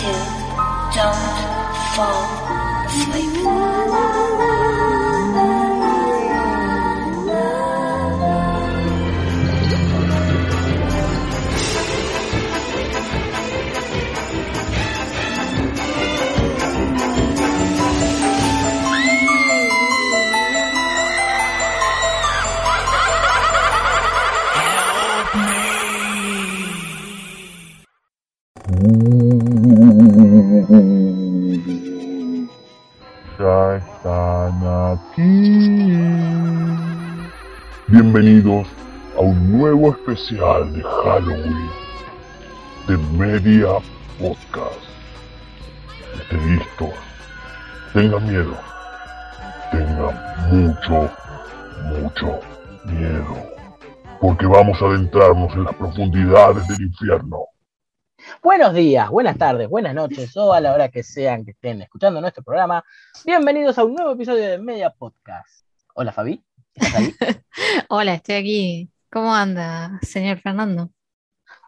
don't fall asleep. Bienvenidos a un nuevo especial de Halloween de Media Podcast. Estén listos. Tengan miedo. Tengan mucho, mucho miedo. Porque vamos a adentrarnos en las profundidades del infierno. Buenos días, buenas tardes, buenas noches o a la hora que sean que estén escuchando nuestro programa. Bienvenidos a un nuevo episodio de Media Podcast. Hola Fabi, ¿estás ahí? Hola, estoy aquí. ¿Cómo anda, señor Fernando?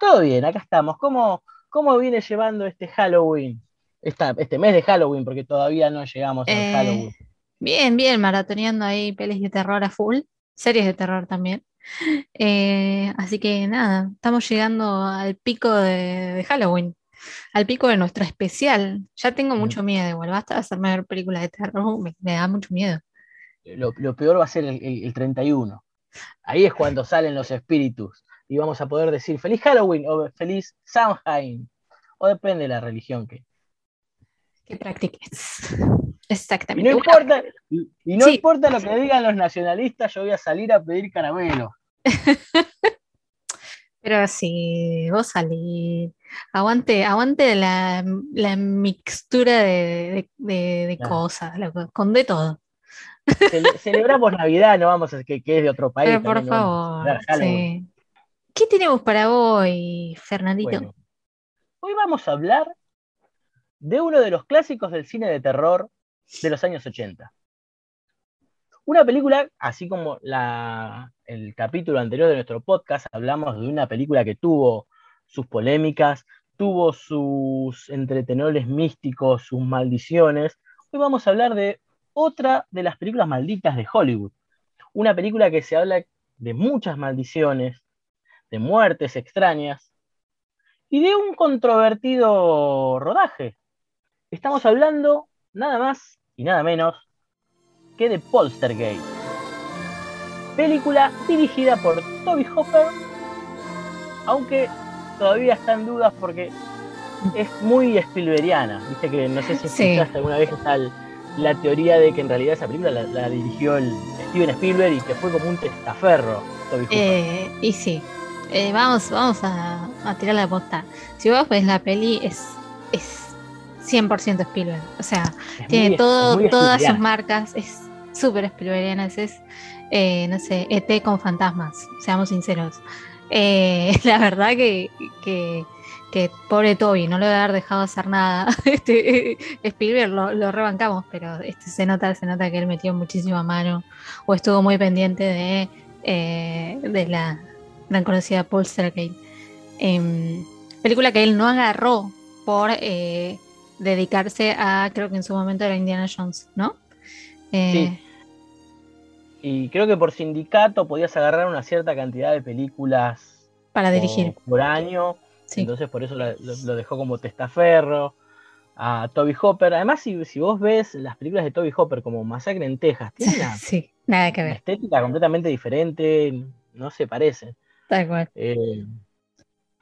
Todo bien, acá estamos. ¿Cómo, cómo viene llevando este Halloween? Esta- este mes de Halloween, porque todavía no llegamos al Eh, Halloween. Bien, bien, maratoneando ahí pelis de terror a full, series de terror también. Eh, así que nada, estamos llegando al pico de, de Halloween, al pico de nuestro especial. Ya tengo mucho miedo, igual basta de hacerme ver películas de terror, me, me da mucho miedo. Lo, lo peor va a ser el, el- el 31. Ahí es cuando salen los espíritus y vamos a poder decir feliz Halloween o feliz Samhain. O depende de la religión que. Que practiques. Y Exactamente. no Una- importa, y, y no Sí. importa lo que digan los nacionalistas, yo voy a salir a pedir caramelo. Pero si vos salís, aguante, aguante la, la mixtura de, de- de- de Claro. cosas, con de todo. Cele- celebramos Navidad, no vamos a que, que es de otro país. Pero por favor, sí. ¿Qué tenemos para hoy, Fernandito? Bueno, hoy vamos a hablar de uno de los clásicos del cine de terror de los años 80. Una película, así como la, el capítulo anterior de nuestro podcast, hablamos de una película que tuvo sus polémicas, tuvo sus entretenores místicos, sus maldiciones. Hoy vamos a hablar de otra de las películas malditas de Hollywood. Una película que se habla de muchas maldiciones, de muertes extrañas y de un controvertido rodaje. Estamos hablando nada más y nada menos que de Poltergeist. Película dirigida por Toby Hopper, aunque todavía está en dudas porque es muy Spielbergiana. Viste que no sé si Sí. escuchaste alguna vez esa, la teoría de que en realidad esa película la, la dirigió el Steven Spielberg y que fue como un testaferro Toby. Eh, y sí, eh, vamos, vamos a, a tirar la posta. Si vos ves la peli, es, es 100% Spielberg. O sea, Es tiene muy- todo, todas sus marcas, es súper Spielbergiana, es, eh, no sé, ET con fantasmas, seamos sinceros. Eh, la verdad que, que, que pobre Toby, no le voy a haber dejado hacer nada. Este, eh, Spielberg lo, lo rebancamos, pero este, se nota, se nota que él metió muchísima mano o estuvo muy pendiente de, eh, de la tan conocida Poltergeist. Em, película que él no agarró por eh, dedicarse a, creo que en su momento era Indiana Jones, ¿no? Eh, Y creo que por sindicato podías agarrar una cierta cantidad de películas Para dirigir. por año. Sí. Entonces por eso lo, lo dejó como testaferro a Toby Hopper. Además, si, si vos ves las películas de Toby Hopper como Masacre en Texas, tiene una, sí, nada que una ver, estética completamente diferente, no se parecen. tal cual. Eh,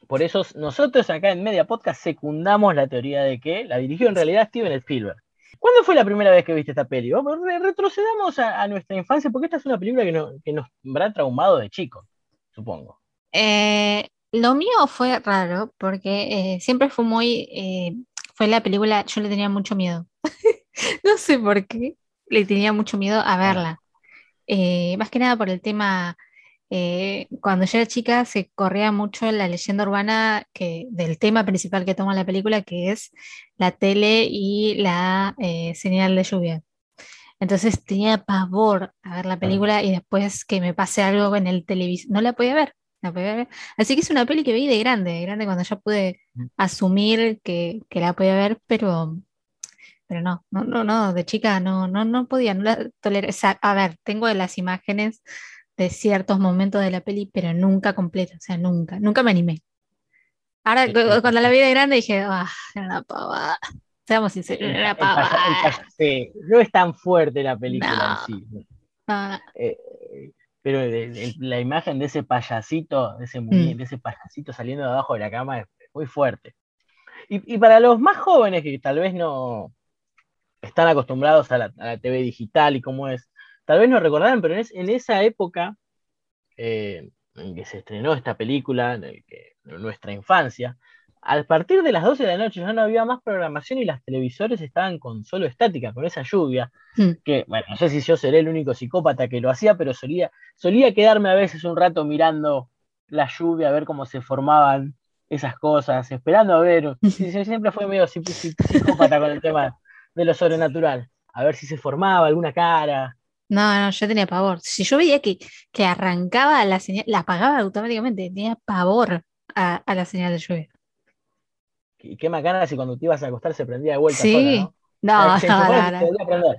por eso nosotros acá en Media Podcast secundamos la teoría de que la dirigió en realidad Steven Spielberg. ¿Cuándo fue la primera vez que viste esta peli? Retrocedamos a, a nuestra infancia, porque esta es una película que, no- que nos habrá traumado de chicos, supongo. Eh, lo mío fue raro porque eh, siempre fue muy, eh, fue la película, yo le tenía mucho miedo. No sé por qué, le tenía mucho miedo a verla. Eh, más que nada por el tema, cuando yo era chica se corría mucho la leyenda urbana que, del tema principal que toma la película, que es la tele y la señal de lluvia. Entonces tenía pavor a ver la película y después que me pase algo en el televisor, no la podía ver. La podía ver. Así que es una peli que vi de grande, de grande cuando ya pude asumir que, que la podía ver, pero, pero no, no, no, no, de chica no, no, no podía, no la. O sea, a ver, tengo las imágenes de ciertos momentos de la peli, pero nunca completa, o sea, nunca, nunca me animé. Ahora, Sí, cuando la vi de grande dije, ah, era una pavada. Seamos sinceros, era una pavada. sí, no es tan fuerte la película No. en sí. No, Eh, pero el- el- la imagen de ese payasito, de ese, Mm. de ese payasito saliendo de abajo de la cama es muy fuerte. Y, y para los más jóvenes que tal vez no están acostumbrados a la, a la TV digital y cómo es, tal vez no recordarán, pero en, es- en esa época eh, en que se estrenó esta película, en el que- en nuestra infancia, a partir de las 12 de la noche ya no había más programación y las televisores estaban con solo estática, con esa lluvia, Mm. que, bueno, no sé si yo seré el único psicópata que lo hacía, pero solía, solía quedarme a veces un rato mirando la lluvia, a ver cómo se formaban esas cosas, esperando a ver, sí, siempre fue medio psi- psi- psicópata con el tema de lo sobrenatural, a ver si se formaba alguna cara. No, no, yo tenía pavor. Si yo veía que, que arrancaba la señal, la apagaba automáticamente, tenía pavor a, a la señal de lluvia. Y qué macana si cuando te ibas a acostar se prendía de vuelta Sí. sola, ¿no? No, Se no, a prender.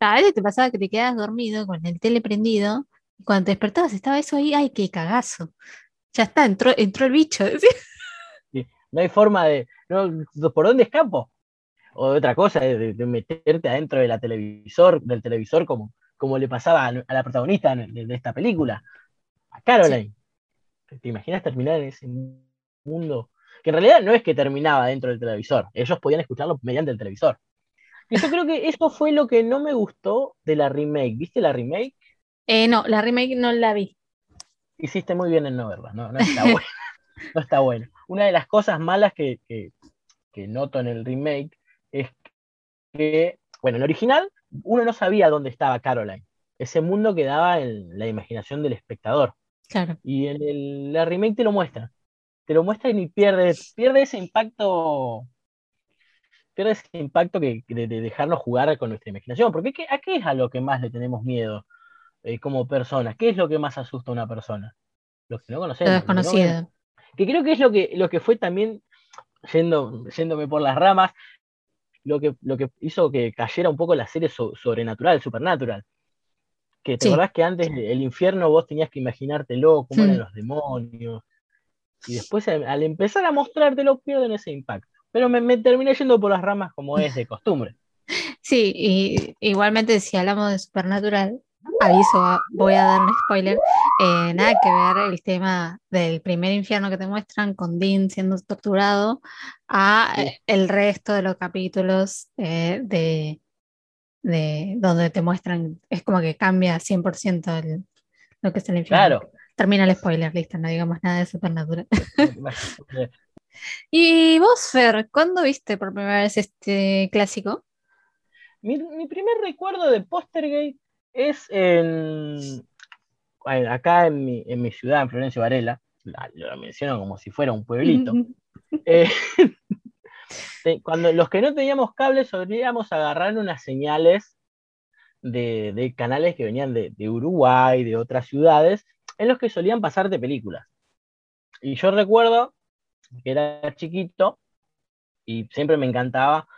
A veces te pasaba que te quedabas dormido con el tele prendido y cuando te despertabas estaba eso ahí, ay, qué cagazo. Ya está, entró, entró el bicho. No hay forma de. no, ¿Por dónde escapo? O de otra cosa, de, meterte adentro de la televisor, del televisor, como, como le pasaba a, la protagonista de, de esta película, a Caroline. ¿Te imaginas terminar en ese mundo? Que en realidad no es que terminaba dentro del televisor, ellos podían escucharlo mediante el televisor. Y yo creo que eso fue lo que no me gustó de la remake. ¿Viste la remake? Eh, no, la remake no la vi. hiciste muy bien en no verla, no, no está buena. no está buena. Una de las cosas malas que, que- que noto en el remake es que, bueno, en el original uno no sabía dónde estaba Caroline. Ese mundo quedaba en la imaginación del espectador. Claro. Y en el, la remake te lo muestra. Te lo muestra y pierde, pierde ese impacto. Pierde ese impacto que, de, de dejarnos jugar con nuestra imaginación. Porque ¿qué- ¿a qué es a lo que más le tenemos miedo eh, como personas? ¿Qué es lo que más asusta a una persona? Lo que no conocemos. lo no desconocido. que creo que es lo que, lo que fue también, yendo, yéndome por las ramas, lo que, lo que hizo que cayera un poco la serie so- sobrenatural, supernatural. Que te Sí. acordás que antes el infierno vos tenías que imaginártelo, cómo eran Hmm. los demonios. Y después al, empezar a mostrártelo pierden ese impacto. Pero me, me terminé yendo por las ramas como es de costumbre. Sí, y igualmente si hablamos de Supernatural, aviso, voy a dar un spoiler, eh, nada que ver el tema del primer infierno que te muestran con Dean siendo torturado a Sí. el resto de los capítulos eh, de, de donde te muestran, es como que cambia 100% el- lo que es el infierno. Claro. Termina el spoiler, listo, no digamos nada de Supernatural. ¿Y vos, Fer, cuándo viste por primera vez este clásico? Mi, mi primer recuerdo de Postergate es en, acá en mi, en mi ciudad, en Florencio Varela. La- Lo menciono como si fuera un pueblito. Eh, cuando los que no teníamos cable solíamos agarrar unas señales de, de canales que venían de, de Uruguay, de otras ciudades, en los que solían pasarte películas. Y yo recuerdo que era chiquito y siempre me encantaba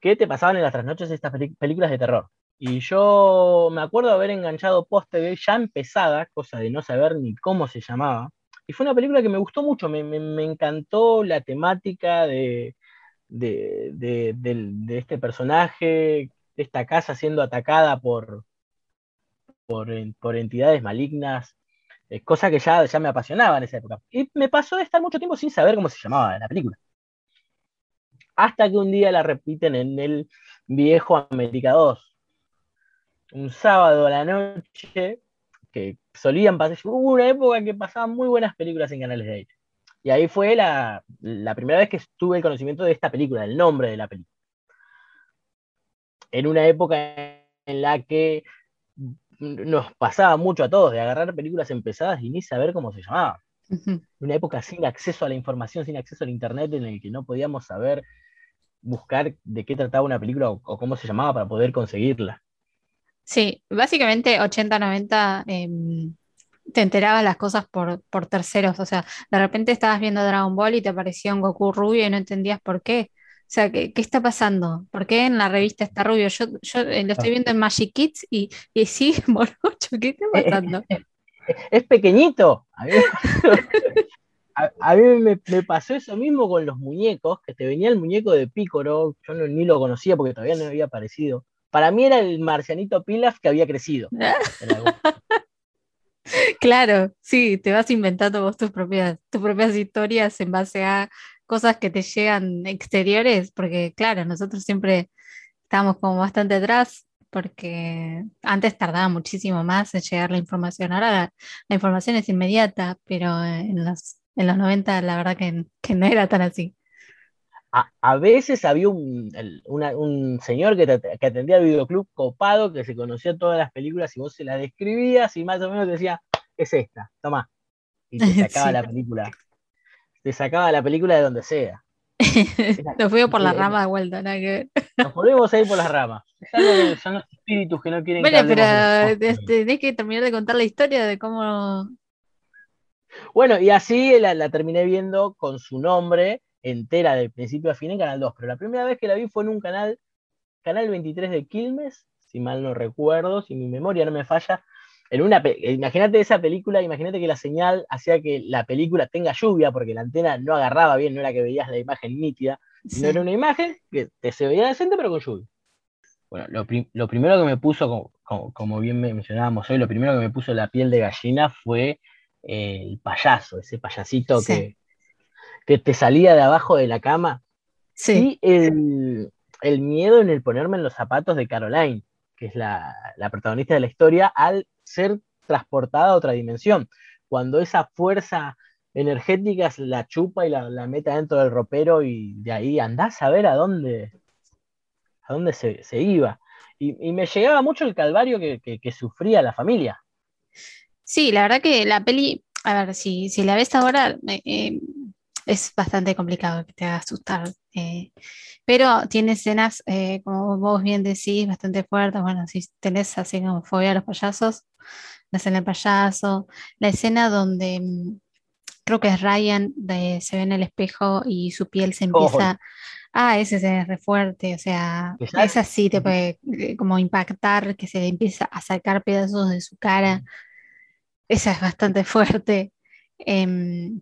que te pasaban en las trasnoches estas películas de terror. Y yo me acuerdo haber enganchado Postergate ya empezada, cosa de no saber ni cómo se llamaba. Y fue una película que me gustó mucho, me, me- me encantó la temática de, de, de- de este personaje, de esta casa siendo atacada por, por, por entidades malignas, eh, cosa que ya, ya me apasionaba en esa época. Y me pasó de estar mucho tiempo sin saber cómo se llamaba la película. Hasta que un día la repiten en el viejo América 2. Un sábado a la noche, que solían pasar, hubo una época que pasaban muy buenas películas en canales de ahí. Y ahí fue la, la primera vez que tuve el conocimiento de esta película, del nombre de la película. En una época en la que nos pasaba mucho a todos de agarrar películas empezadas y ni saber cómo se llamaban. Ujú. Una época sin acceso a la información, sin acceso al internet, en el que no podíamos saber buscar de qué trataba una película o, o cómo se llamaba para poder conseguirla. Sí, básicamente 80-90 em, te enterabas las cosas por, por terceros. O sea, de repente estabas viendo Dragon Ball y te aparecía un Goku rubio y no entendías por qué. O sea, ¿qué, qué está pasando? ¿Por qué en la revista está rubio? Yo, yo eh, lo estoy viendo en Magic Kids y, y sí, morocho, ¿qué está pasando? Es pequeñito. A mí, a- a mí me, me pasó eso mismo con los muñecos, que te venía el muñeco de Picoro, yo no- ni lo conocía porque todavía no había aparecido. Para mí era el marcianito Pilaf que había crecido. Claro, sí, te vas inventando vos tus propias, tus propias historias en base a cosas que te llegan exteriores, porque claro, nosotros siempre estábamos como bastante atrás, porque antes tardaba muchísimo más en llegar la información. Ahora la, la información es inmediata, pero en los, en los 90 la verdad que, que no era tan así. A, a veces había un, el- una- un señor que, te- que atendía al videoclub copado, que se conocía todas las películas y vos se las describías y más o menos te decía, es esta, toma. Y te sacaba Sí. la película. Te sacaba la película de donde sea. Nos fuimos por la Sí, rama de vuelta, nada que ver. Nos volvemos a ir por las ramas. Son los espíritus que no quieren que Bueno, pero de este, tenés que terminar de contar la historia de cómo Bueno, y así la, la terminé viendo con su nombre entera de principio a fin en Canal 2, pero la primera vez que la vi fue en un canal, Canal 23 de Quilmes, si mal no recuerdo, si mi memoria no me falla. En una, imagínate esa película, imagínate que la señal hacía que la película tenga lluvia, porque la antena no agarraba bien, no era que veías la imagen nítida, sino Sí. era una imagen que te se veía decente, pero con lluvia. Bueno, lo, prim- lo primero que me puso, como, como- como bien me- mencionábamos hoy, lo primero que me puso la piel de gallina fue eh, el payaso, ese payasito Sí. que, que te salía de abajo de la cama. Sí, Y el, el miedo en el ponerme en los zapatos de Caroline, que es la, la protagonista de la historia, al ser transportada a otra dimensión. Cuando esa fuerza energética la chupa y la, mete dentro del ropero y de ahí andás a ver a dónde, a dónde se, se iba. Y, me llegaba mucho el calvario que, que- que sufría la familia. sí, la verdad que la peli, a ver, si, si la ves ahora, eh, eh, es bastante complicado que te haga asustar. eh, pero tiene escenas, eh, como vos bien decís, bastante fuertes. Bueno, si tenés así como fobia a los payasos, la escena del payaso, la escena donde mm, creo que es Ryan, de- se ve en el espejo y su piel se empieza. Ah, ese escena es re fuerte, o sea, esa sí te puede eh, como impactar, que se le empieza a sacar pedazos de su cara. Esa es bastante fuerte. Em,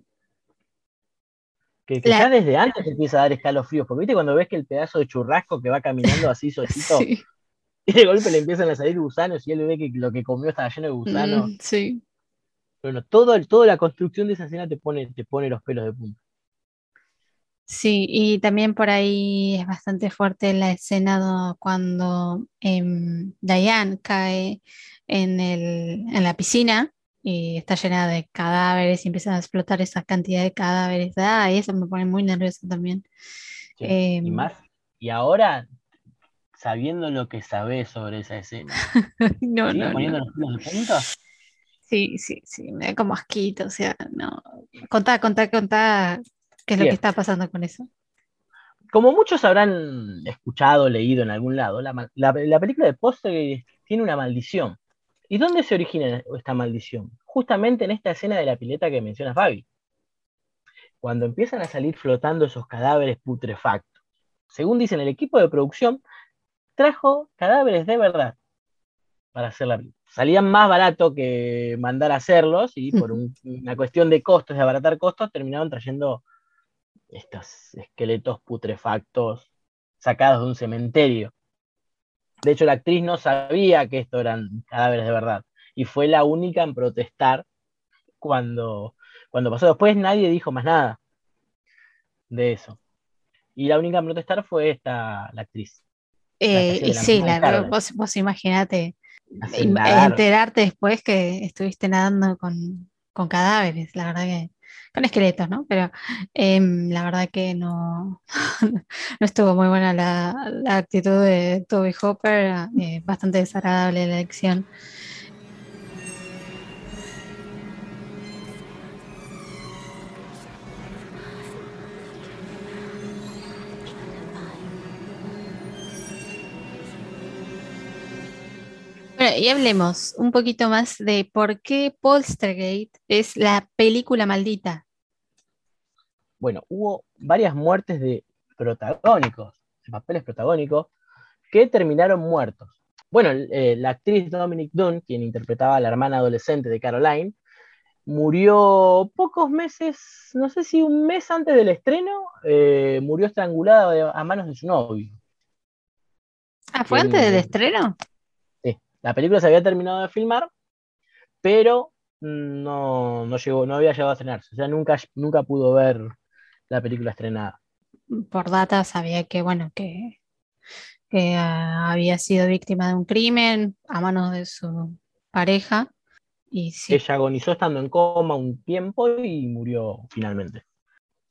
Que, que La- ya desde antes empieza a dar escalofríos, porque viste cuando ves que el pedazo de churrasco que va caminando así solito, sí, y de golpe le empiezan a salir gusanos y él ve que lo que comió estaba lleno de gusanos. mm, sí. Bueno, todo, toda la construcción de esa escena te pone, te pone los pelos de punta. Sí, y también por ahí es bastante fuerte la escena do- cuando em, Diane cae en el, en la piscina y está llena de cadáveres y empiezan a explotar esa cantidad de cadáveres. Ah, y eso me pone muy nerviosa también. Sí, Em, y más, y ahora, sabiendo lo que sabés sobre esa escena, No, ¿sigue no, poniendo no. los pelos de punta? Sí, sí, sí, me da como asquito, o sea, no. Contá, contá, contá qué es lo que está pasando con eso. Como muchos habrán escuchado, leído en algún lado, la, la- la película de Poltergeist tiene una maldición. ¿Y dónde se origina esta maldición? Justamente en esta escena de la pileta que menciona Fabi. Cuando empiezan a salir flotando esos cadáveres putrefactos. Según dicen, el equipo de producción trajo cadáveres de verdad para hacer la película. Salían más barato que mandar a hacerlos y por un- una cuestión de costos, de abaratar costos, terminaron trayendo estos esqueletos putrefactos sacados de un cementerio. De hecho, la actriz no sabía que esto eran cadáveres de verdad y fue la única en protestar cuando, cuando pasó. Después nadie dijo más nada de eso. Y la única en protestar fue esta, la actriz. Eh, y sí, la, vos, vos imagínate Hacer im- nadar. enterarte después que estuviste nadando con, con cadáveres, la verdad que, con esqueletos, ¿no? Pero em, la verdad que no, no estuvo muy buena la, actitud de Toby Hopper, eh, bastante desagradable la elección. Bueno, y hablemos un poquito más de por qué Polstergate es la película maldita. Bueno, hubo varias muertes de protagónicos, de papeles protagónicos, que terminaron muertos. Bueno, eh, la actriz Dominic Dunn, quien interpretaba a la hermana adolescente de Caroline, murió pocos meses, no sé si un mes antes del estreno, eh, murió estrangulada a manos de su novio. Ah, ¿fue antes del bien. estreno? La película se había terminado de filmar, pero no, no, llegó, no había llegado a estrenarse. O sea, nunca, nunca pudo ver la película estrenada. Por data sabía que, bueno, que, que ah, había sido víctima de un crimen a manos de su pareja. Y sí, Ella agonizó estando en coma un tiempo y murió finalmente.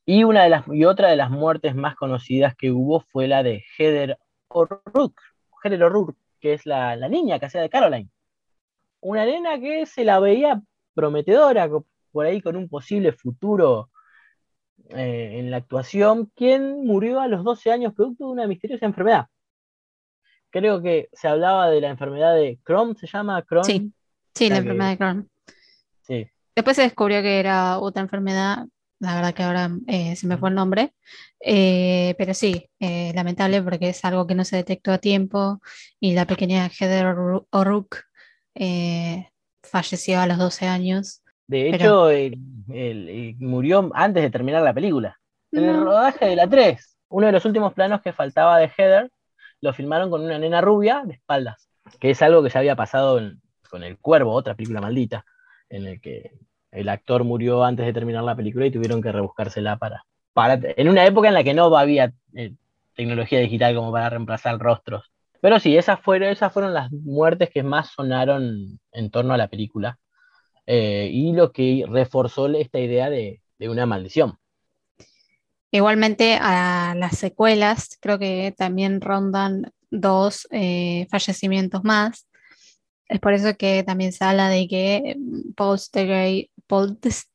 Y, una de las, y otra de las muertes más conocidas que hubo fue la de Heather O'Rourke, Heather O'Rourke, que es la, la niña que hacía de Caroline. Una nena que se la veía prometedora, por ahí con un posible futuro eh, en la actuación, quien murió a los 12 años producto de una misteriosa enfermedad. Creo que se hablaba de la enfermedad de Crohn, ¿se llama Crohn? Sí. sí, la la que- enfermedad de Crohn. Sí. Después se descubrió que era otra enfermedad, la verdad que ahora eh, se me fue el nombre, Eh, pero sí, eh, lamentable porque es algo que no se detectó a tiempo y la pequeña Heather O'Rourke falleció a los 12 años. De Pero- hecho, murió antes de terminar la película. En el rodaje de la 3, uno de los últimos planos que faltaba de Heather, lo filmaron con una nena rubia de espaldas, que es algo que ya había pasado en- con El Cuervo, otra película maldita, en el que el actor murió antes de terminar la película y tuvieron que rebuscársela para, para en una época en la que no había eh, tecnología digital como para reemplazar rostros. Pero sí, esas fueron, esas fueron las muertes que más sonaron en torno a la película eh, y lo que reforzó esta idea de, una maldición. Igualmente a las secuelas, creo que también rondan dos eh, fallecimientos más. Es por eso que también se habla de que mm, ¿verdad? Poltergeist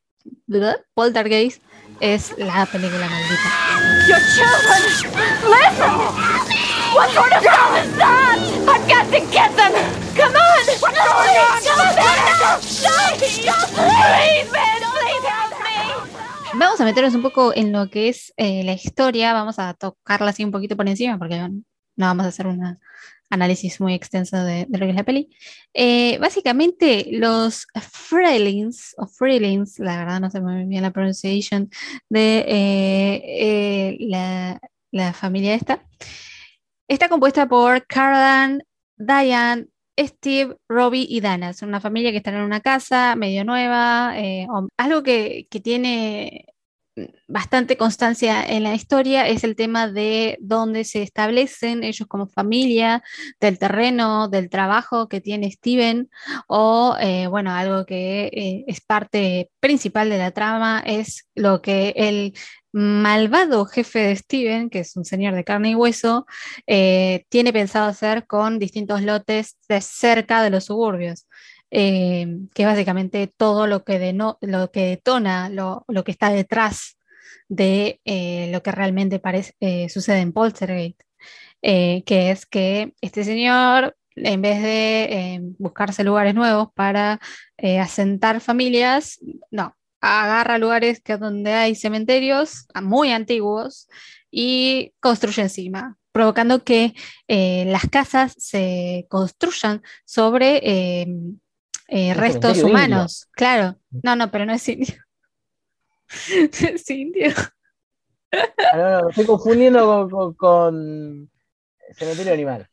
es la película maldita. Your children! Listen! What sort of hell is that? I've got to get them! Come on! What's going on? Come on, man! Stop! Stop! Please, man! Please help me! Vamos a meternos un poco en lo que es eh, la historia, vamos a tocarla así un poquito por encima, porque no vamos a hacer un análisis muy extenso de, lo que es la peli. Eh, básicamente, los Freelings, o Freelings, la verdad no sé muy bien la pronunciación, de eh, eh, la, familia esta, está compuesta por Caroline, Diane, Steve, Robbie y Dana. Es una familia que están en una casa medio nueva. algo que, que tiene bastante constancia en la historia es el tema de dónde se establecen ellos como familia, del terreno, del trabajo que tiene Steven, o eh, bueno, algo que eh, es parte principal de la trama, es lo que el malvado jefe de Steven, que es un señor de carne y hueso, eh, tiene pensado hacer con distintos lotes de cerca de los suburbios. Eh, que es básicamente todo lo que, deno- lo que detona, lo, lo que está detrás de eh, lo que realmente parece, eh, sucede en Poltergeist, eh, que es que este señor, en vez de eh, buscarse lugares nuevos para eh, asentar familias, no, agarra lugares que donde hay cementerios ah, muy antiguos y construye encima, provocando que eh, las casas se construyan sobre eh, eh, restos indio. humanos. Claro, no, no, pero no es indio. es indio. Ah, no, no, me estoy confundiendo con, con- con Cementerio Animal.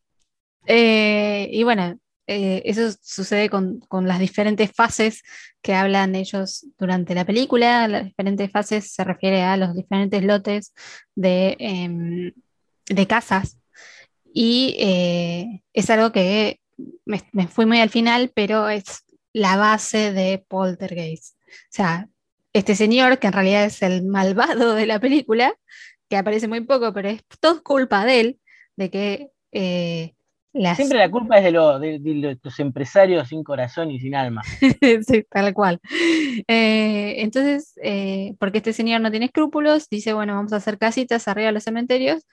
Eh, y bueno, eh, eso sucede con, con las diferentes fases que hablan ellos durante la película. Las diferentes fases se refiere a los diferentes lotes de, em, de casas. Y eh, es algo que me, me fui muy al final, pero es la base de Poltergeist. O sea, este señor, que en realidad es el malvado de la película, que aparece muy poco, pero es todo culpa de él, de que eh, las... Siempre la culpa es de, lo- de- de los empresarios sin corazón y sin alma. Sí, tal cual. Eh, entonces, eh, porque este señor no tiene escrúpulos, dice, bueno, vamos a hacer casitas arriba de los cementerios.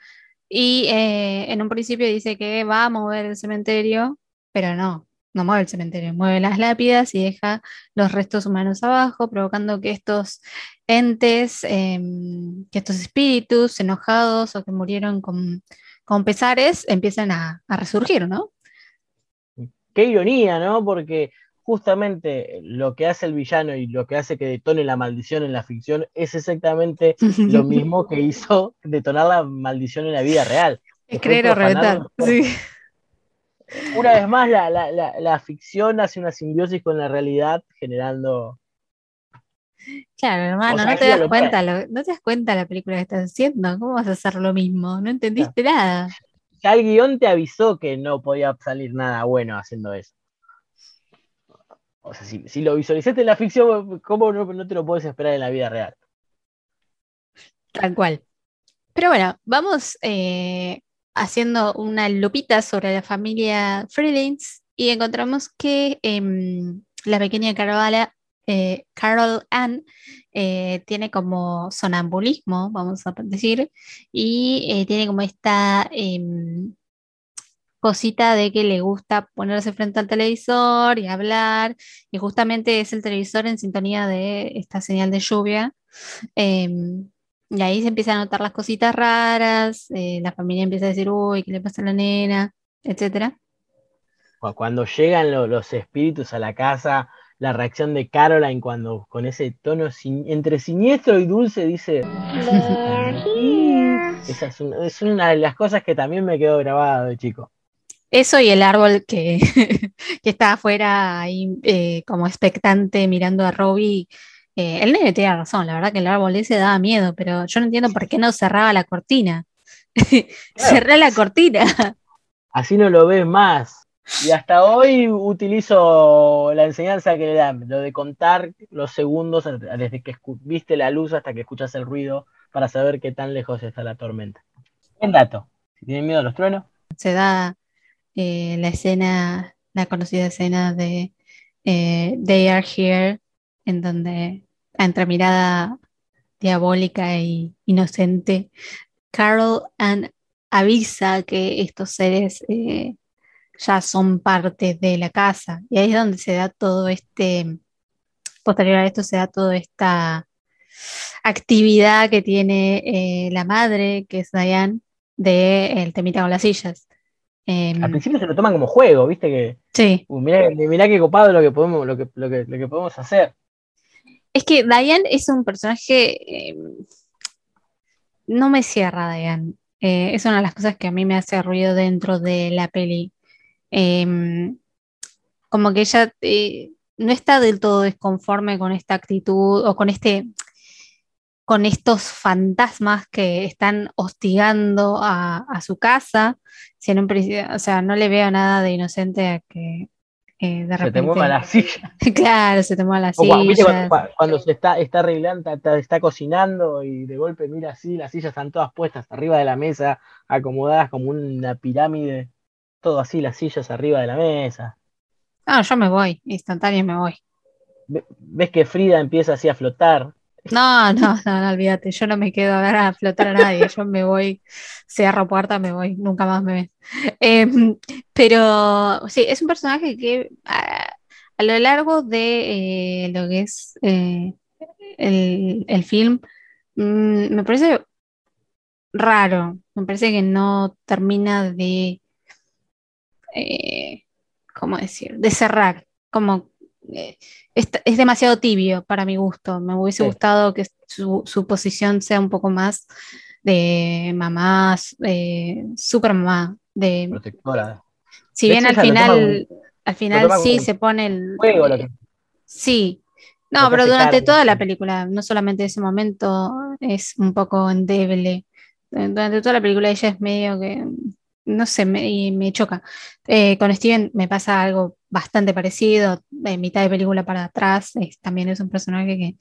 Y en un principio dice que va a mover el cementerio, pero no, no mueve el cementerio, mueve las lápidas y deja los restos humanos abajo, provocando que estos entes, em, que estos espíritus enojados o que murieron con, con pesares empiecen a, a resurgir, ¿no? Qué ironía, ¿no? Porque justamente lo que hace el villano y lo que hace que detone la maldición en la ficción es exactamente lo mismo que hizo detonar la maldición en la vida real. Es creer o reventar. Sí. Una vez más, la, la, la, la, ficción hace una simbiosis con la realidad, generando. Claro, hermano, O sea, no te das cuenta, lo- no te das cuenta la película que estás haciendo. ¿Cómo vas a hacer lo mismo? No entendiste nada. Ya el guion te avisó que no podía salir nada bueno haciendo eso. O sea, si, si lo visualizaste en la ficción, ¿cómo no, no te lo puedes esperar en la vida real? Tal cual. Pero bueno, vamos eh, haciendo una lupita sobre la familia Freelings y encontramos que em, la pequeña Carola, eh, Carol Ann eh, tiene como sonambulismo, vamos a decir, y eh, tiene como esta em, cosita de que le gusta ponerse frente al televisor y hablar, y justamente es el televisor en sintonía de esta señal de lluvia. Y ahí se empiezan a notar las cositas raras, eh, la familia empieza a decir, uy, ¿qué le pasa a la nena? etcétera. Cu- Cuando llegan lo- los espíritus a la casa, la reacción de Caroline cuando con ese tono sin- entre siniestro y dulce dice, esa es, una, es una de las cosas que también me quedó grabada de chico. Eso y el árbol que, que está afuera ahí eh, como expectante mirando a Robbie. Eh, el nene tiene razón, la verdad que el árbol ese daba miedo, pero yo no entiendo por qué no cerraba la cortina. Cerré la cortina. Así no lo ves más. Y hasta hoy utilizo la enseñanza que le dan, lo de contar los segundos desde que viste la luz hasta que escuchas el ruido para saber qué tan lejos está la tormenta. Buen dato. Si tienen miedo a los truenos, Se da eh, la escena, la conocida escena de eh, They Are Here, en donde entre mirada diabólica e inocente, Carol Ann avisa que estos seres eh, ya son parte de la casa. Y ahí es donde se da todo este, posterior a esto se da toda esta actividad que tiene eh, la madre, que es Diane, de el temita con las sillas. Em, al principio se lo toman como juego, viste que sí, uh, mirá, mirá qué copado lo que podemos, lo que, lo que, lo que podemos hacer. Es que Diane es un personaje, em, no me cierra Diane. Eh, es una de las cosas que a mí me hace ruido dentro de la peli. Em, como que ella eh, no está del todo desconforme con esta actitud o con este, con estos fantasmas que están hostigando a, su casa. Si en un o sea, no le veo nada de inocente a que eh, de Se te mueva la silla. Claro, se la O cuando, ¿viste silla. cuando- cuando se está, está arreglando, está, está cocinando y de golpe mira así, las sillas están todas puestas arriba de la mesa, acomodadas como una pirámide, todo así, las sillas arriba de la mesa. Ah, yo me voy, instantáneo me voy. Ve- Ves que Frida empieza así a flotar. No, no, no, no, olvídate, yo no me quedo a ver a flotar a nadie, yo me voy, cierro puerta, me voy, nunca más me ven. Em, pero sí, es un personaje que a, lo largo de eh, lo que es eh, el, el film, mm, me parece raro, me parece que no termina de, eh, ¿cómo decir?, de cerrar, como... eh, es, es demasiado tibio para mi gusto. Me hubiese Sí. gustado que su, su posición sea un poco más de mamá, eh, super mamá. De, protectora. si de bien hecho, al final, al final sí se pone el. Juego, lo eh, que- sí. No, pero durante toda la película, no solamente ese momento, es un poco endeble. Durante toda la película ella es medio que, no sé, me, me choca. Eh, con Steven me pasa algo bastante parecido, de mitad de película para atrás, es- también es un personaje que,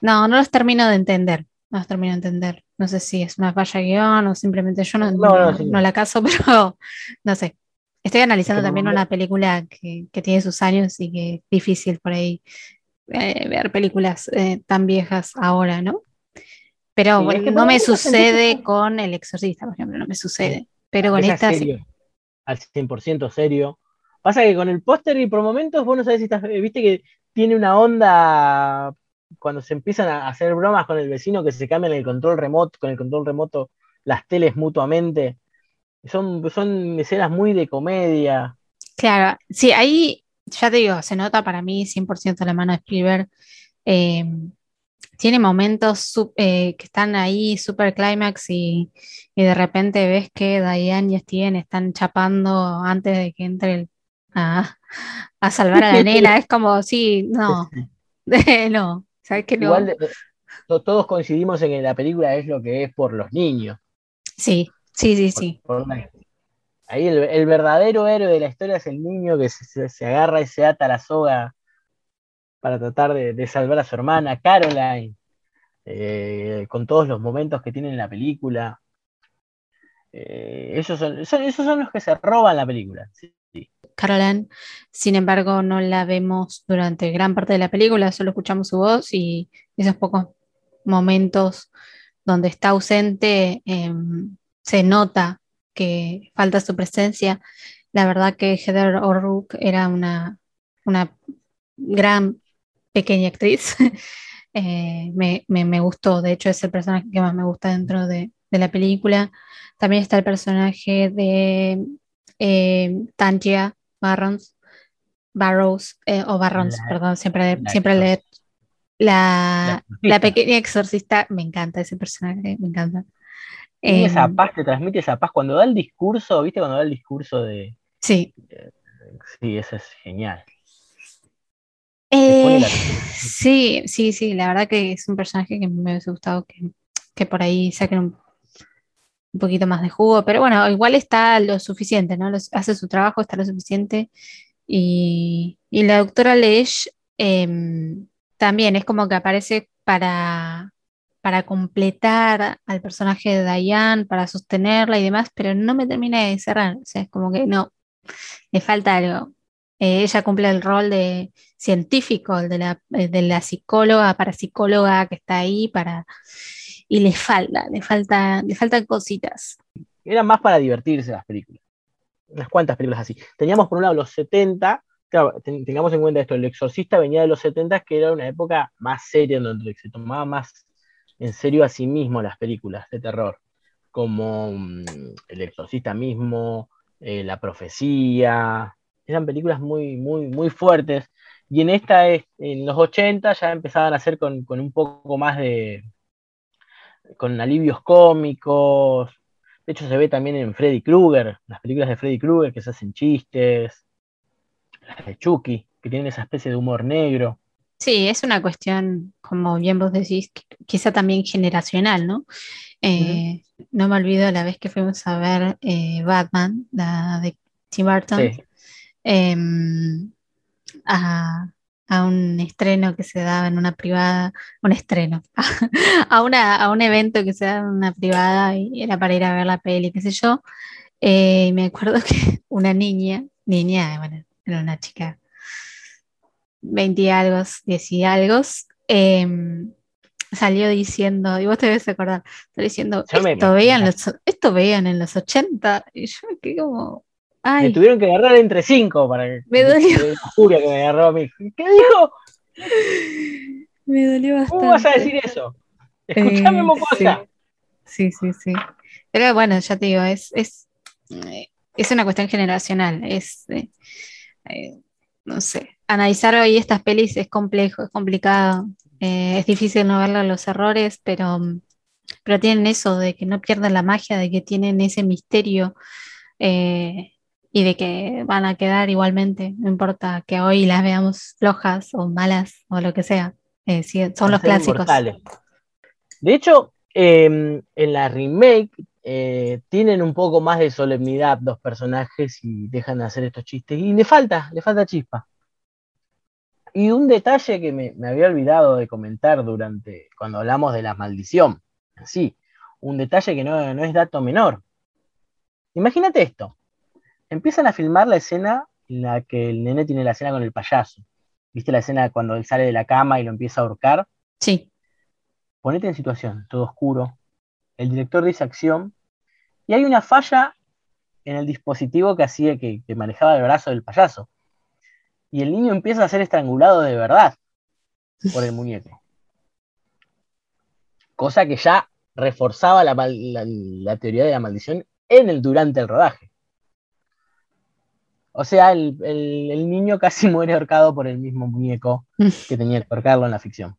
no, no los termino de entender, no los termino de entender. No sé si es una falla guion o simplemente yo no, No, no, la caso, pero no sé. Estoy analizando también una película que, que tiene sus años y que es difícil por ahí eh, ver películas eh, tan viejas ahora, ¿no? Pero Sí, bueno, es que no me sucede con El Exorcista, por ejemplo, no me sucede. Pero con esta serio, al 100% serio. Pasa que con el póster y por momentos vos no sabés si estás. Viste que tiene una onda cuando se empiezan a hacer bromas con el vecino que se cambian el control remoto, con el control remoto, las teles mutuamente. Son, son escenas muy de comedia. Claro, sí, ahí ya te digo, se nota para mí 100% la mano de Spielberg. Eh, tiene momentos eh, que están ahí, super clímax, y, y de repente ves que Diane y Steven están chapando antes de que entre el- a, a salvar a la nena. Es como, sí, no, no, ¿sabes qué no? Igual de- todos coincidimos en que la película es lo que es por los niños. Sí, sí, sí, por- sí. por Ahí el, el verdadero héroe de la historia es el niño que se, se- se agarra y se ata la soga para tratar de, salvar a su hermana, Caroline, eh, con todos los momentos que tiene en la película. Eh, esos, son, esos son los que se roban la película. Caroline, sin embargo, no la vemos durante gran parte de la película, solo escuchamos su voz y esos pocos momentos donde está ausente, em, se nota que falta su presencia. La verdad que Heather O'Rourke era una, una gran pequeña actriz. Eh, me, me- me gustó, de hecho es el personaje que más me gusta dentro de, de la película. También está el personaje de eh, Tangia Barrons, Barrows, eh, o Barrons, La- perdón, siempre, la siempre le... La, La pequeña exorcista, me encanta ese personaje, me encanta. Tiene esa paz, te transmite esa paz. Cuando da el discurso, ¿viste? Cuando da el discurso de. sí. Sí, eso es genial. Eh, sí, sí, sí, la verdad que es un personaje que me hubiese gustado que, que por ahí saquen un, un poquito más de jugo, pero bueno, igual está lo suficiente, ¿no? Los- hace su trabajo, está lo suficiente. Y, y la doctora Lesh em, también es como que aparece para, para completar al personaje de Diane, para sostenerla y demás, pero no me termina de cerrar. O sea, es como que no, le falta algo. Eh, ella cumple el rol de científico, de la, el de psicóloga, parapsicóloga que está ahí para. Y le falta, le falta, le faltan cositas. Eran más para divertirse las películas. Unas cuantas películas así. Teníamos por un lado los 70, claro, ten- tengamos en cuenta esto, El Exorcista venía de los 70, que era una época más seria, en donde se tomaba más en serio a sí mismo las películas de terror, como mm, El Exorcista mismo, eh, La Profecía, eran películas muy, muy, muy fuertes. Y en esta, es- en los 80, ya empezaban a hacer con, con un poco más de. con alivios cómicos. De hecho, se ve también en Freddy Krueger, las películas de Freddy Krueger que se hacen chistes, las de Chucky, que tienen esa especie de humor negro. Sí, es una cuestión, como bien vos decís, qui- quizá también generacional, ¿no? Eh, No me olvido la vez que fuimos a ver eh, Batman, la de Tim Burton, Sí, em, a, a un estreno que se daba en una privada, un estreno, a, una, a un evento que se daba en una privada y era para ir a ver la peli, qué sé yo. Eh, y me acuerdo que una niña, niña, bueno, era una chica 20 y algo, 10 y algo, em, salió diciendo, y vos te debes acordar, salió diciendo, esto veían los, esto veían en los 80, y yo me quedé como, me ay, tuvieron que agarrar entre cinco para que. Me dolió. la furia que me agarró a mí. ¿Qué dijo? me dolió bastante. ¿Cómo vas a decir eso? Escuchame, Eh, mocosa. Sí, sí, sí. Pero bueno, ya te digo, es, es, eh, es una cuestión generacional. Es, eh, eh, no sé, analizar hoy estas pelis es complejo, es complicado. es difícil no verle los errores, pero, pero tienen eso de que no pierden la magia, de que tienen ese misterio eh, y de que van a quedar igualmente, no importa que hoy las veamos flojas o malas o lo que sea. eh, sí, son los clásicos. inmortales. De hecho, eh, en la remake eh, tienen un poco más de solemnidad los personajes y dejan de hacer estos chistes. Y le falta, le falta chispa. Y un detalle que me, me había olvidado de comentar durante cuando hablamos de la maldición. Sí, un detalle que no, no es dato menor. Imagínate esto. Empiezan a filmar la escena en la que el nene tiene la escena con el payaso. ¿Viste la escena cuando él sale de la cama y lo empieza a ahorcar? Sí, ponete en situación, todo oscuro, el director dice acción, y hay una falla en el dispositivo que hacía que, que manejaba el brazo del payaso. Y el niño empieza a ser estrangulado de verdad por el muñeco. Cosa que ya reforzaba la- la teoría de la maldición en el, durante el rodaje. O sea, el, el- el niño casi muere ahorcado por el mismo muñeco que tenía que ahorcarlo en la ficción.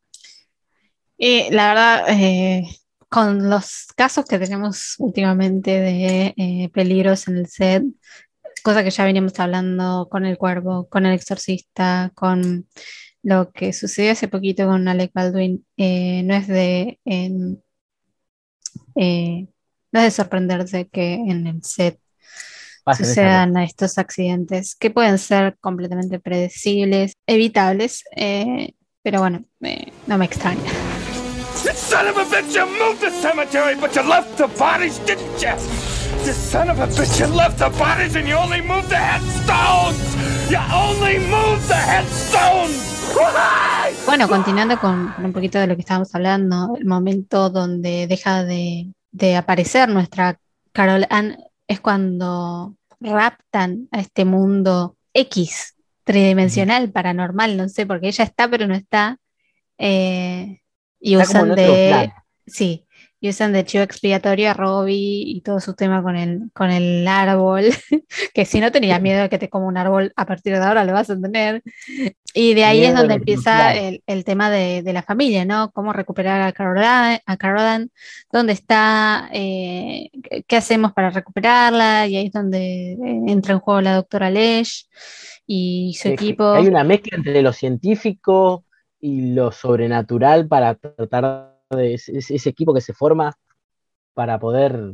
Y la verdad, eh, con los casos que tenemos últimamente de eh, peligros en el set, cosa que ya venimos hablando con el cuervo, con el exorcista, con lo que sucedió hace poquito con Alec Baldwin, eh, no es de en- eh, no es de sorprenderse que en el set Sucedan estos accidentes que pueden ser completamente predecibles, evitables, eh, pero bueno, eh, no me extraña. Son of a bitch, you moved the cemetery, but you left the bodies, didn't you? You son of a bitch, you left the bodies and you only moved the headstones! You only moved the headstones! Bueno, continuando con, con un poquito de lo que estábamos hablando, el momento donde deja de, de aparecer nuestra Carol Ann es cuando raptan a este mundo X, tridimensional, paranormal, no sé, porque ella está pero no está. eh, y Está usan de, sí, y usan de chivo expiatorio a Robbie y todo su tema con el, con el árbol, que si no tenías miedo de que te coma un árbol, a partir de ahora lo vas a tener. Y de ahí es donde empieza el, el tema de, de la familia, ¿no? Cómo recuperar a Caroline, a Caroline, dónde está, eh, qué- hacemos para recuperarla, y ahí es donde eh, entra en juego la doctora Lesh y su equipo. Hay una mezcla entre lo científico y lo sobrenatural para tratar de ese, ese equipo que se forma para poder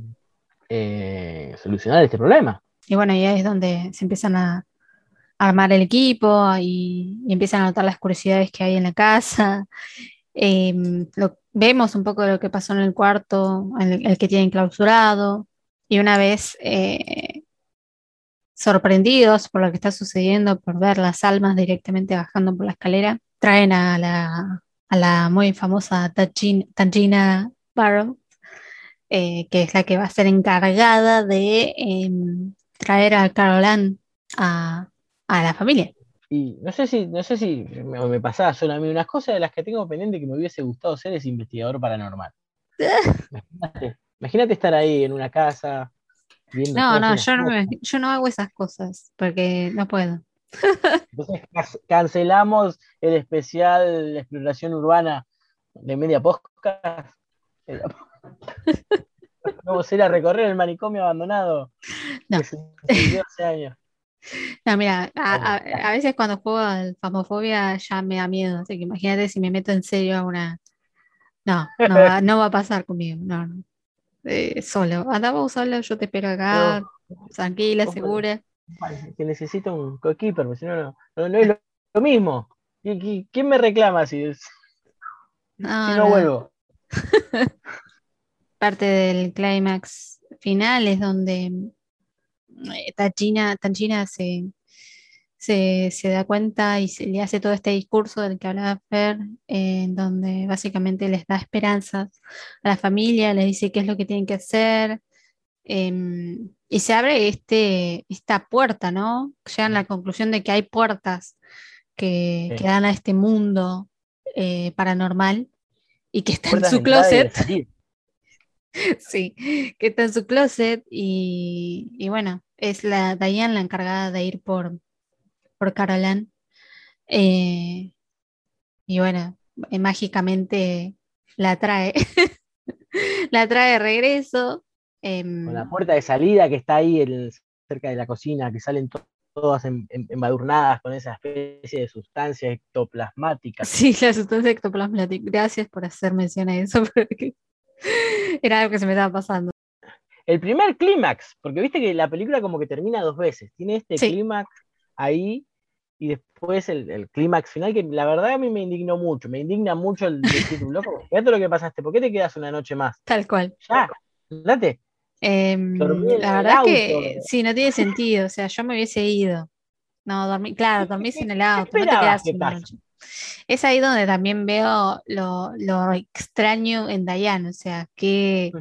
eh, solucionar este problema. Y bueno, y ahí es donde se empiezan a armar el equipo y, empiezan a notar las curiosidades que hay en la casa. Em, vemos un poco de lo que pasó en el cuarto, el, que tienen clausurado. Y una vez eh, sorprendidos por lo que está sucediendo, por ver las almas directamente bajando por la escalera, traen a la, muy famosa Tangin- Tangina Barrow, eh, que es la que va a ser encargada de em, traer a Carolan a, a la familia. Y no sé si, no sé si me, me pasaba solo a mí, unas cosas de las que tengo pendiente que me hubiese gustado ser es investigador paranormal. Imagínate, imagínate estar ahí en una casa. Viendo No, no, yo no, me- yo no hago esas cosas porque no puedo. Entonces cancelamos el especial de exploración urbana de media podcast. Vamos a ir a recorrer el manicomio abandonado. No. que se construyó hace años. No, mira, a, a- a veces cuando juego al Famofobia ya me da miedo, así que imagínate si me meto en serio a una... No, no va, no va a pasar conmigo, no, no. Eh, solo, anda vos solo, yo te espero acá, tranquila, segura. Que necesito un coequiper, si no, no, no, es lo, lo mismo. ¿Y- y- ¿Quién me reclama si, si no. vuelvo? Parte del clímax final es donde eh, Tangina, Tangina se, se, se da cuenta y se le hace todo este discurso del que hablaba Fer, eh, en donde básicamente les da esperanzas a la familia, les dice qué es lo que tienen que hacer. em, y se abre este, esta puerta, ¿no? Llegan a la conclusión de que hay puertas que, Sí. que dan a este mundo eh, paranormal y que está en su closet. Sí, que está en su closet y, y bueno, es la Diane la encargada de ir por, por Caroline. Eh, y bueno, eh, mágicamente la trae, la trae de regreso. em, Con la puerta de salida que está ahí en- cerca de la cocina, que salen to- todas em- em- embadurnadas con esa especie de sustancia ectoplasmática. sí, la sustancia ectoplasmática. Gracias por hacer mención a eso, porque era algo que se me estaba pasando. El primer clímax, porque viste que la película como que termina dos veces. Tiene este Sí. clímax ahí y después el, el clímax final, que la verdad a mí me indignó mucho. Me indigna mucho el decir, loco, fíjate lo que pasaste, ¿por qué te quedas una noche más? Tal cual. Ya, date. Em, la verdad auto. que sí, no tiene sentido. O sea, yo me hubiese ido. No, dormí, claro, dormís en el auto, no te quedas que una noche. Es ahí donde también veo lo, lo extraño en Dayan, o sea, ¿qué,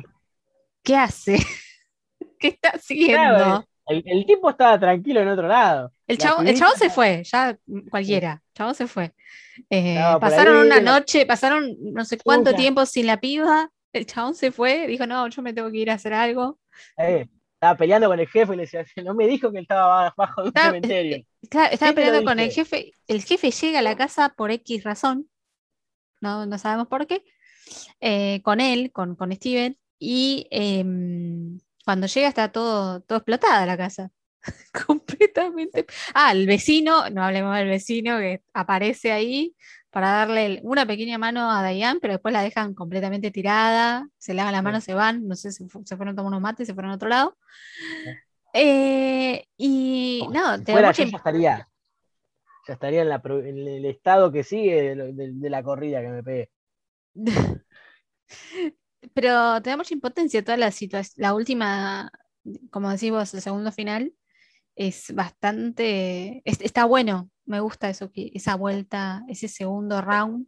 qué hace? ¿Qué está haciendo? Claro, El, el tipo estaba tranquilo en otro lado. El chabón, el se fue, ya mm, cualquiera. El chabón se fue. Eh, pasaron ahí, una noche, pasaron no sé cuánto tiempo sin la piba. El chabón se fue, dijo, no, yo me tengo que ir a hacer algo. Eh, estaba peleando con el jefe y le decía, no me dijo que él estaba bajo de un Estaba- cementerio. Claro, estaba peleando con el jefe. El jefe llega a la casa por X razón. No, no sabemos por qué. eh, con él, con, con Steven. Y em, cuando llega está todo, todo explotada la casa. Completamente. Ah, el vecino, no hablemos del vecino que aparece ahí para darle una pequeña mano a Diane, pero después la dejan completamente tirada, se lavan las Sí. manos, se van, no sé si fu- se fueron a tomar unos mates, se fueron a otro lado. Eh, y no, Si te da fuera mucha yo, ya estaría, ya estaría en, la, en el estado que sigue de, lo- de- de la corrida que me pegué. Pero te da mucha impotencia toda la situación. La última, como decís vos, el segundo final es bastante. es- está bueno. Me gusta eso, que esa vuelta, ese segundo round,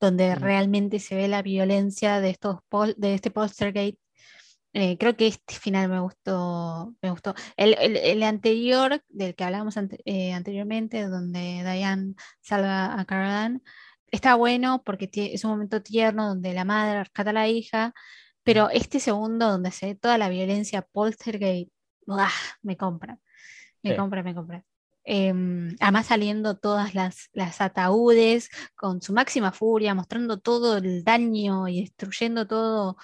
donde realmente se ve la violencia de estos pol- de este postergate. Eh, creo que este final me gustó. Me gustó. El, el- el anterior, del que hablábamos ante- eh, anteriormente, donde Diane salva a Caroline, está bueno porque es un momento tierno donde la madre rescata a la hija, pero este segundo donde se ve toda la violencia poltergeist, ¡buah! me compra, me Sí. compra, me compra. Em, además saliendo todas las, las ataúdes con su máxima furia, mostrando todo el daño y destruyendo todo,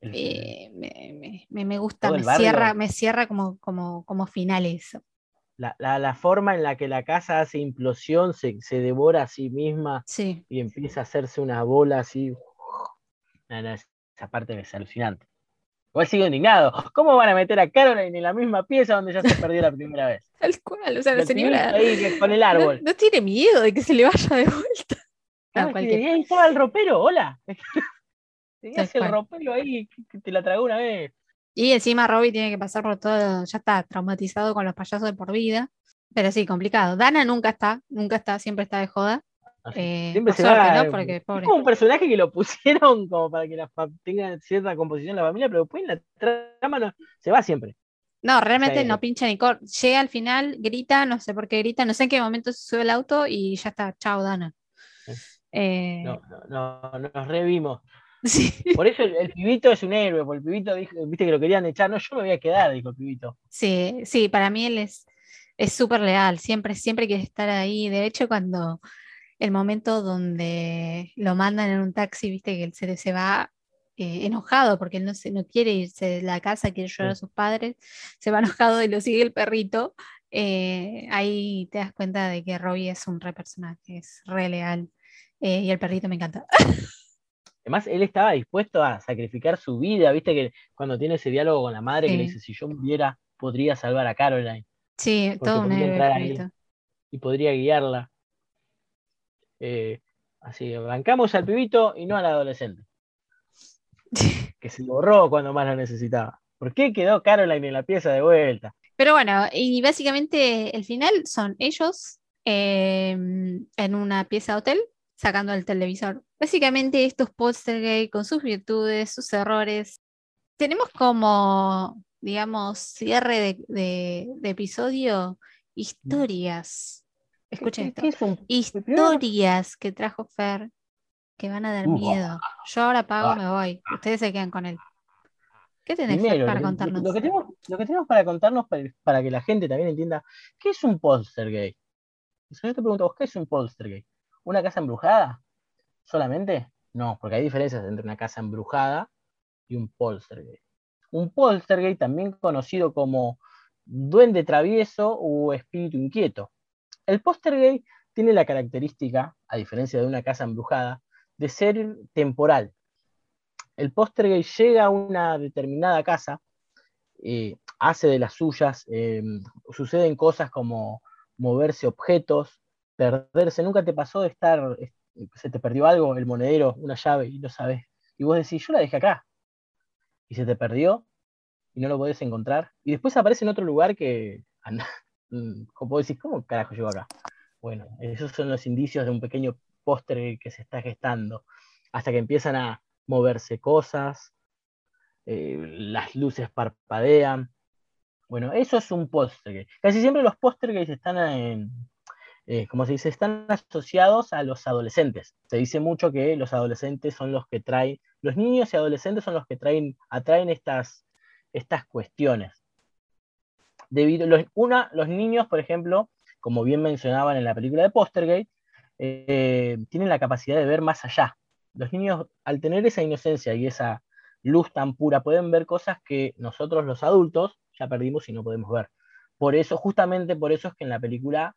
eh, me, me- me- gusta, Todo me barrio. cierra, me cierra como, como, como final eso. la, la- la forma en la que la casa hace implosión, se, se devora a sí misma Sí, y empieza a hacerse una bola así. Esa parte es alucinante. Igual sigo indignado. ¿Cómo van a meter a Caroline en la misma pieza donde ya se perdió la primera vez? tal cual, o sea, la señora ahí que- con el no, árbol. no tiene miedo de que se le vaya de vuelta. No, que cualquier- ahí estaba el ropero, hola. Tenías el ropero ahí que te la tragó una vez. Y encima Robbie tiene que pasar por todo, ya está traumatizado con los payasos de por vida. Pero sí, complicado. Dana nunca está, nunca está, siempre está de joda. Eh, Siempre se suerte, va. ¿no? Porque es como un personaje que lo pusieron como para que la tenga cierta composición la familia, pero después en la trama no, se va siempre. No, realmente Sí. no pincha ni cor. Llega al final, grita, no sé por qué grita, no sé en qué momento se sube el auto y ya está, chao, Dana. Eh, No, no, no, nos revimos. sí, Por eso el, el pibito es un héroe, porque el pibito dijo, viste que lo querían echar, no, yo me voy a quedar, dijo el pibito. sí, sí, para mí él es es súper leal, siempre, siempre quiere estar ahí. De hecho, cuando el momento donde lo mandan en un taxi, viste que él se, se va eh, enojado porque él no, se, no quiere irse de la casa, quiere llorar a sus padres, se va enojado y lo sigue el perrito. eh, ahí te das cuenta de que Robbie es un re personaje, es re leal. eh, y el perrito me encanta. Además, él estaba dispuesto a sacrificar su vida, viste que cuando tiene ese diálogo con la madre que le dice, si yo muriera, podría salvar a Caroline Sí, todo un héroe. y podría guiarla. Eh, así, bancamos al pibito y no al adolescente, que se borró cuando más lo necesitaba. ¿Por qué quedó Caroline en la pieza de vuelta? Pero bueno, y básicamente el final son ellos eh, en una pieza de hotel sacando el televisor. Básicamente estos poltergeist con sus virtudes, sus errores. Tenemos como, digamos, cierre de, de- de episodio historias. Escuchen ¿Qué- esto. qué es un- Historias que trajo Fer que van a dar Uh, miedo. Yo ahora apago, ah. me voy. Ustedes se quedan con él. ¿Qué tenés Primero, para contarnos? Lo, que tenemos, lo que tenemos para contarnos, para, para que la gente también entienda, ¿qué es un poltergeist? Si yo te pregunto, ¿vos qué es un poltergeist? ¿Una casa embrujada? ¿Solamente? No, porque hay diferencias entre una casa embrujada y un poltergeist. Un poltergeist, también conocido como duende travieso o espíritu inquieto. El poltergeist tiene la característica, a diferencia de una casa embrujada, de ser temporal. El poltergeist llega a una determinada casa, eh, hace de las suyas, eh, suceden cosas como moverse objetos, perderse. Nunca te pasó de estar, se te perdió algo, el monedero, una llave, y no sabes. Y vos decís, yo la dejé acá. Y se te perdió y no lo podés encontrar. Y después aparece en otro lugar que, como vos decís, ¿cómo carajo llegó acá? Bueno, esos son los indicios de un pequeño póster que se está gestando. Hasta que empiezan a moverse cosas, eh, las luces parpadean, Bueno, eso es un póster. Casi siempre los póster están eh, como se dice, están asociados a los adolescentes. Se dice mucho que los adolescentes son los que traen, los niños y adolescentes son los que traen, atraen estas, estas cuestiones. Debido, los, una, los niños, por ejemplo, como bien mencionaban en la película de Postergate, eh, tienen la capacidad de ver más allá. Los niños, al tener esa inocencia y esa luz tan pura, pueden ver cosas que nosotros los adultos ya perdimos y no podemos ver. Por eso, justamente por eso es que en la película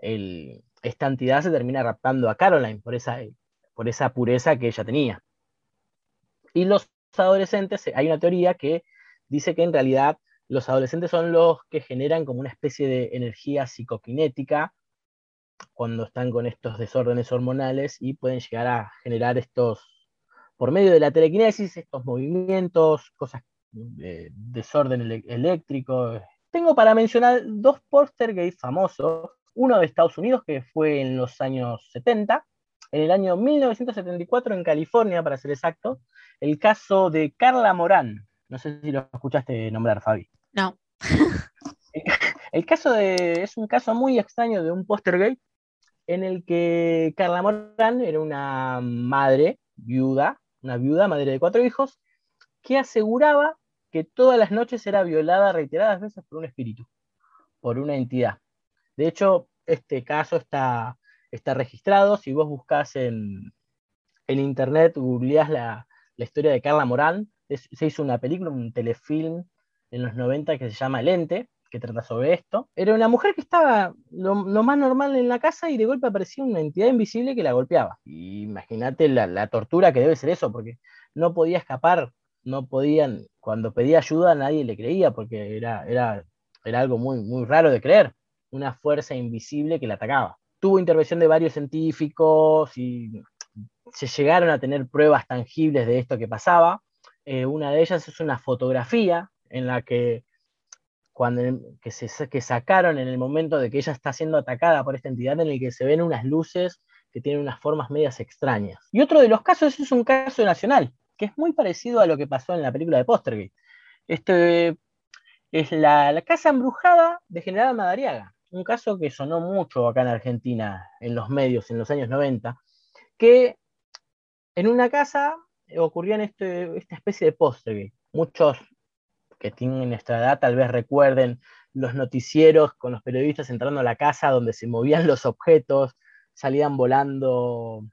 esta entidad se termina raptando a Caroline, por esa, por esa pureza que ella tenía. Y los adolescentes, hay una teoría que dice que en realidad los adolescentes son los que generan como una especie de energía psicoquinética cuando están con estos desórdenes hormonales y pueden llegar a generar estos, por medio de la telequinesis, estos movimientos, cosas de desorden eléctrico. Tengo para mencionar dos póster gays famosos uno de Estados Unidos, que fue en los años 70, en el año 1974 en California, para ser exacto, el caso de Carla Morán. No sé si lo escuchaste nombrar, Fabi. No. El caso de, es un caso muy extraño de un póster gay en el que Carla Morán era una madre viuda, una viuda, madre de cuatro hijos, que aseguraba que todas las noches era violada reiteradas veces por un espíritu, por una entidad. De hecho, este caso está, está registrado. Si vos buscas en, internet, googleás la, historia de Carla Morán, se hizo una película, un telefilm en los 90 que se llama El Ente, que trata sobre esto. Era una mujer que estaba lo, más normal en la casa y de golpe aparecía una entidad invisible que la golpeaba. Imagínate la, tortura que debe ser eso, porque no podía escapar, no podían, cuando pedía ayuda nadie le creía, porque era, era, era algo muy, muy raro de creer una fuerza invisible que la atacaba. Tuvo intervención de varios científicos y se llegaron a tener pruebas tangibles de esto que pasaba. Eh, una de ellas es una fotografía en la que, cuando, que, se, que sacaron en el momento de que ella está siendo atacada por esta entidad, en el que se ven unas luces que tienen unas formas medias extrañas. Y otro de los casos es un caso nacional, que es muy parecido a lo que pasó en la película de Postergate. Este es la, la casa embrujada de General Madariaga un caso que sonó mucho acá en Argentina, en los medios, en los años 90, que en una casa ocurrían este, esta especie de postre. Muchos que tienen nuestra edad tal vez recuerden los noticieros con los periodistas entrando a la casa donde se movían los objetos, salían volando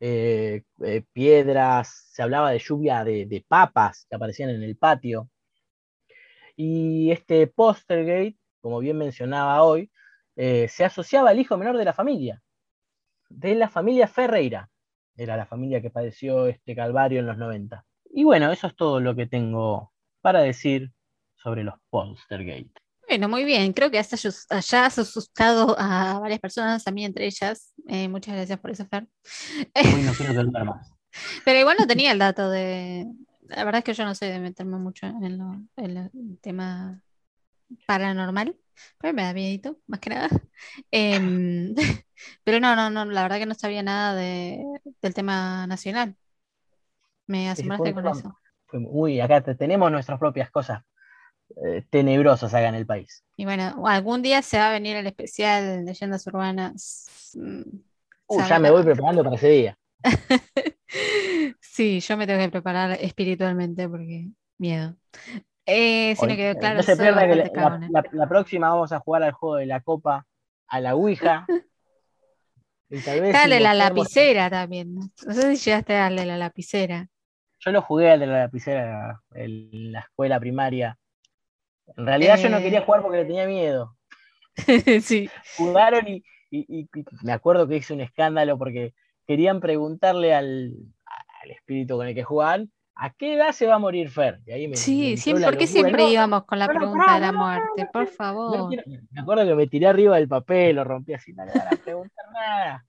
eh, eh, piedras, se hablaba de lluvia de, de, papas que aparecían en el patio. Y este Postergate como bien mencionaba hoy, eh, se asociaba al hijo menor de la familia, de la familia Ferreira. Era la familia que padeció este calvario en los 90. Y bueno, eso es todo lo que tengo para decir sobre los Polstergate. Bueno, muy bien. Creo que hasta haya asustado a varias personas, a mí entre ellas. Eh, muchas gracias por eso, Fer. no quiero más. Pero igual no tenía el dato de. La verdad es que yo no sé de meterme mucho en, el tema paranormal, pero me da miedito, más que nada. Em, pero no, no, no, la verdad que no sabía nada de, del tema nacional. Me asombraste con eso. Uy, acá tenemos nuestras propias cosas eh, tenebrosas acá en el país. Y bueno, algún día se va a venir el especial leyendas urbanas. Mm, ya me voy preparando para ese día. sí, yo me tengo que preparar espiritualmente porque miedo. Eh, sí, me quedó claro. No se pierda que la, próxima vamos a jugar al juego de la copa a la Ouija. Dale la lapicera también. No sé si llegaste a darle la lapicera. Yo lo jugué al de la lapicera en la escuela primaria. En realidad yo no quería eh. jugar porque le tenía miedo. sí. Jugaron y, me acuerdo que hice un escándalo porque querían preguntarle al, al espíritu con el que jugaban ¿A qué edad se va a morir Fer? sí, siempre, ¿por qué siempre íbamos con la pregunta de la muerte? Por favor. me acuerdo que me tiré arriba del papel, lo rompí así, no le van a preguntar nada.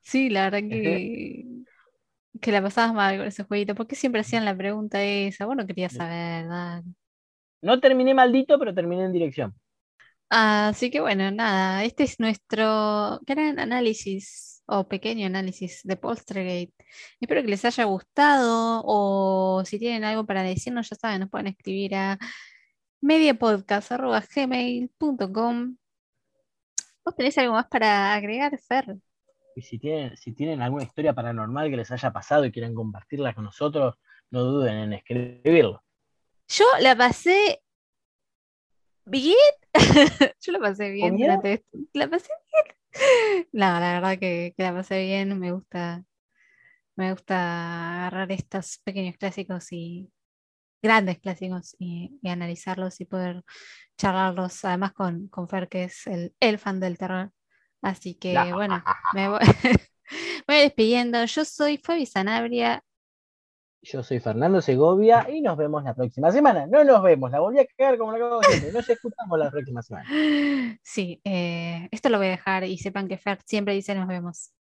Sí, la verdad que, que la pasabas mal con ese jueguito. ¿Por qué siempre hacían la pregunta esa? Bueno, quería saber, ¿verdad? No terminé maldito, pero terminé en dirección. Así que bueno, nada, este es nuestro gran análisis o pequeño análisis de Polstergate. Espero que les haya gustado o si tienen algo para decirnos, ya saben, nos pueden escribir a mediapodcast.gmail.com ¿Vos tenés algo más para agregar, Fer? Y si tienen, si tienen alguna historia paranormal que les haya pasado y quieran compartirla con nosotros, no duden en escribirlo. Yo la pasé bien. Yo la pasé bien. La pasé bien. No, la verdad que, que la pasé bien. Me gusta, me gusta agarrar estos pequeños clásicos y grandes clásicos y, y analizarlos y poder charlarlos, además con, con Fer, que es el, el fan del terror. Así que bueno, me voy, me voy despidiendo. Yo soy Fabi Sanabria. Yo soy Fernando Segovia y nos vemos la próxima semana. No nos vemos, la volví a cagar como la cago siempre. Nos escuchamos la próxima semana. Sí, eh, esto lo voy a dejar y sepan que Fer siempre dice nos vemos.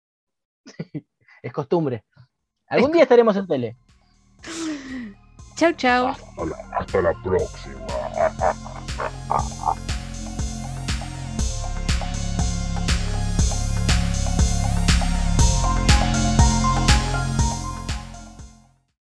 Es costumbre. Algún día estaremos en tele. Chau, chau. Hasta la, hasta la próxima.